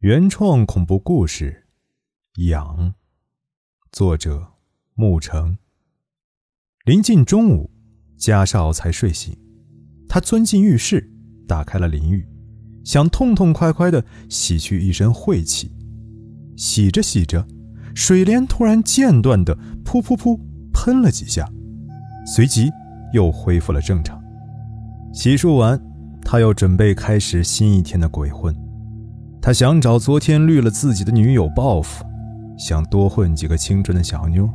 原创恐怖故事《痒》，作者沐橙。临近中午，家少才睡醒，他钻进浴室，打开了淋浴，想痛痛快快的洗去一身晦气。洗着洗着，水帘突然间断的噗噗噗喷了几下，随即又恢复了正常。洗漱完，他又准备开始新一天的鬼混。他想找昨天绿了自己的女友报复，想多混几个青春的小妞，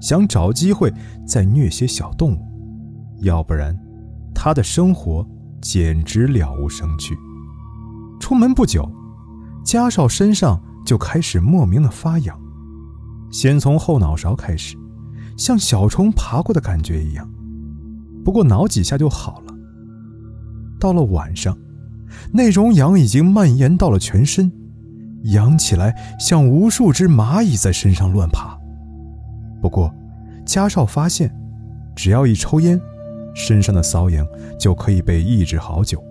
想找机会再虐些小动物，要不然，他的生活简直了无生趣。出门不久，家少身上就开始莫名的发痒，先从后脑勺开始，像小虫爬过的感觉一样，不过挠几下就好了。到了晚上。那种痒已经蔓延到了全身，痒起来像无数只蚂蚁在身上乱爬。不过，家少发现，只要一抽烟，身上的瘙痒就可以被抑制好久。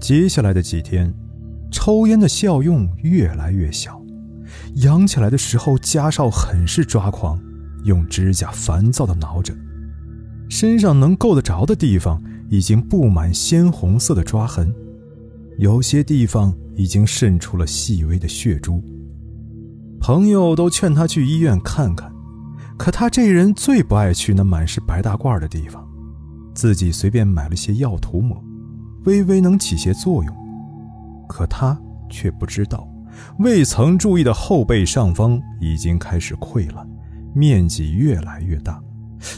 接下来的几天，抽烟的效用越来越小，痒起来的时候，家少很是抓狂，用指甲烦躁地挠着，身上能够得着的地方已经布满鲜红色的抓痕。有些地方已经渗出了细微的血珠。朋友都劝他去医院看看，可他这人最不爱去那满是白大褂的地方，自己随便买了些药涂抹，微微能起些作用。可他却不知道，未曾注意的后背上方已经开始溃烂，面积越来越大。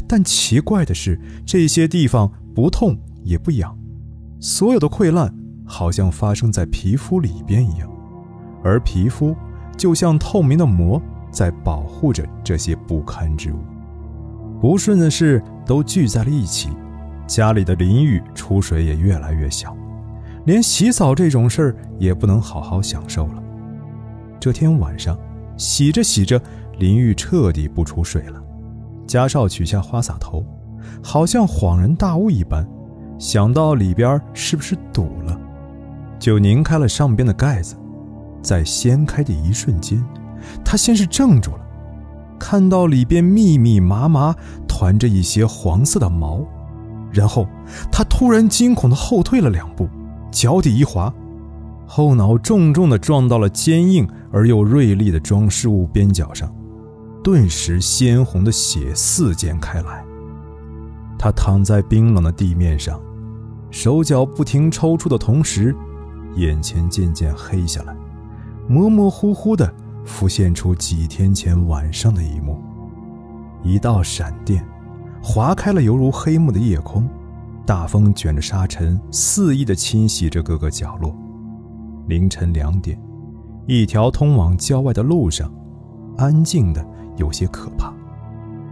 但奇怪的是，这些地方不痛也不痒，所有的溃烂。好像发生在皮肤里边一样，而皮肤就像透明的膜，在保护着这些不堪之物。不顺的事都聚在了一起，家里的淋浴出水也越来越小，连洗澡这种事儿也不能好好享受了。这天晚上，洗着洗着，淋浴彻底不出水了。家少取下花洒头，好像恍然大悟一般，想到里边是不是堵了。就拧开了上边的盖子，在掀开的一瞬间，他先是怔住了，看到里边密密麻麻团着一些黄色的毛，然后他突然惊恐的后退了两步，脚底一滑，后脑重重的撞到了坚硬而又锐利的装饰物边角上，顿时鲜红的血四溅开来。他躺在冰冷的地面上，手脚不停抽搐的同时。眼前渐渐黑下来，模模糊糊的浮现出几天前晚上的一幕。一道闪电，划开了犹如黑幕的夜空，大风卷着沙尘，肆意的侵袭着各个角落。凌晨两点，一条通往郊外的路上，安静的有些可怕。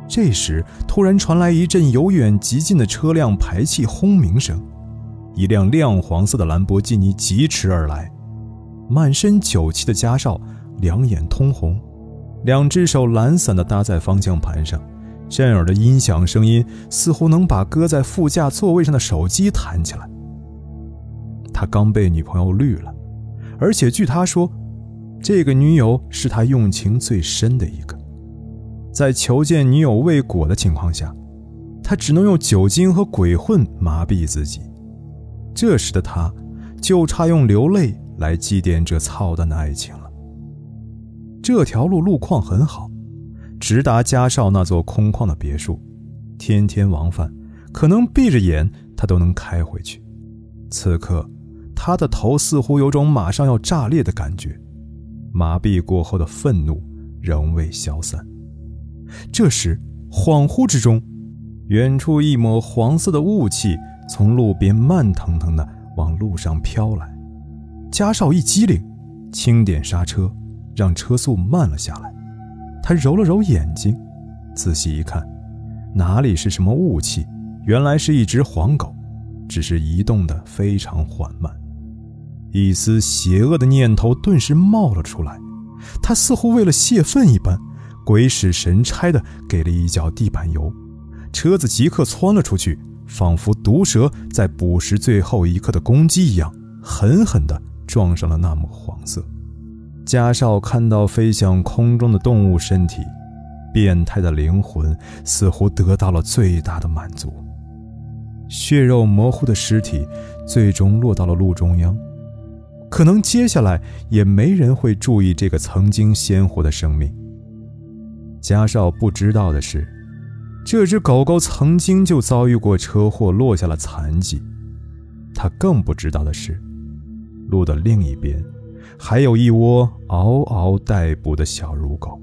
这时，突然传来一阵由远及近的车辆排气轰鸣声。一辆亮黄色的兰博基尼疾驰而来，满身酒气的家少两眼通红，两只手懒散地搭在方向盘上，震耳的音响声音似乎能把搁在副驾座位上的手机弹起来。他刚被女朋友绿了，而且据他说，这个女友是他用情最深的一个。在求见女友未果的情况下，他只能用酒精和鬼混麻痹自己。这时的他，就差用流泪来祭奠这操蛋的爱情了。这条路路况很好，直达家少那座空旷的别墅，天天往返，可能闭着眼他都能开回去。此刻，他的头似乎有种马上要炸裂的感觉，麻痹过后的愤怒仍未消散。这时，恍惚之中，远处一抹黄色的雾气。从路边慢腾腾地往路上飘来，家少一机灵，轻点刹车，让车速慢了下来。他揉了揉眼睛，仔细一看，哪里是什么雾气，原来是一只黄狗，只是移动得非常缓慢。一丝邪恶的念头顿时冒了出来，他似乎为了泄愤一般，鬼使神差地给了一脚地板油，车子即刻窜了出去。仿佛毒蛇在捕食最后一刻的公鸡一样，狠狠地撞上了那抹黄色。家少看到飞向空中的动物身体，变态的灵魂似乎得到了最大的满足。血肉模糊的尸体最终落到了路中央，可能接下来也没人会注意这个曾经鲜活的生命。嘉少不知道的是，这只狗狗曾经就遭遇过车祸，落下了残疾。他更不知道的是，路的另一边，还有一窝嗷嗷待哺的小乳狗。